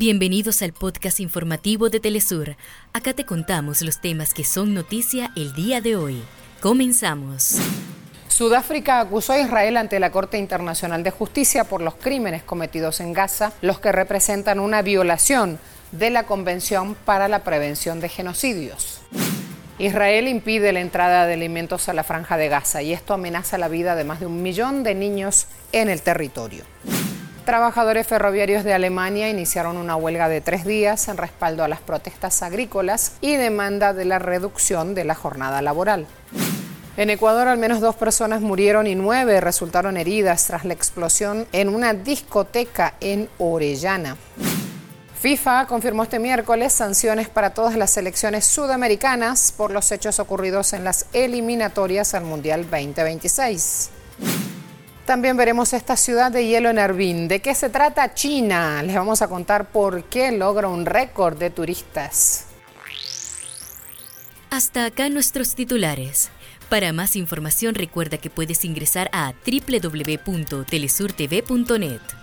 Bienvenidos al podcast informativo de Telesur. Acá te contamos los temas que son noticia el día de hoy. Comenzamos. Sudáfrica acusó a Israel ante la Corte Internacional de Justicia por los crímenes cometidos en Gaza, los que representan una violación de la Convención para la Prevención de Genocidios. Israel impide la entrada de alimentos a la franja de Gaza y esto amenaza la vida de más de un millón de niños en el territorio. Trabajadores ferroviarios de Alemania iniciaron una huelga de tres días en respaldo a las protestas agrícolas y demanda de la reducción de la jornada laboral. En Ecuador al menos dos personas murieron y nueve resultaron heridas tras la explosión en una discoteca en Orellana. FIFA confirmó este miércoles sanciones para todas las selecciones sudamericanas por los hechos ocurridos en las eliminatorias al Mundial 2026. También veremos esta ciudad de hielo en Erbil. ¿De qué se trata China? Les vamos a contar por qué logra un récord de turistas. Hasta acá nuestros titulares. Para más información recuerda que puedes ingresar a www.telesurtv.net.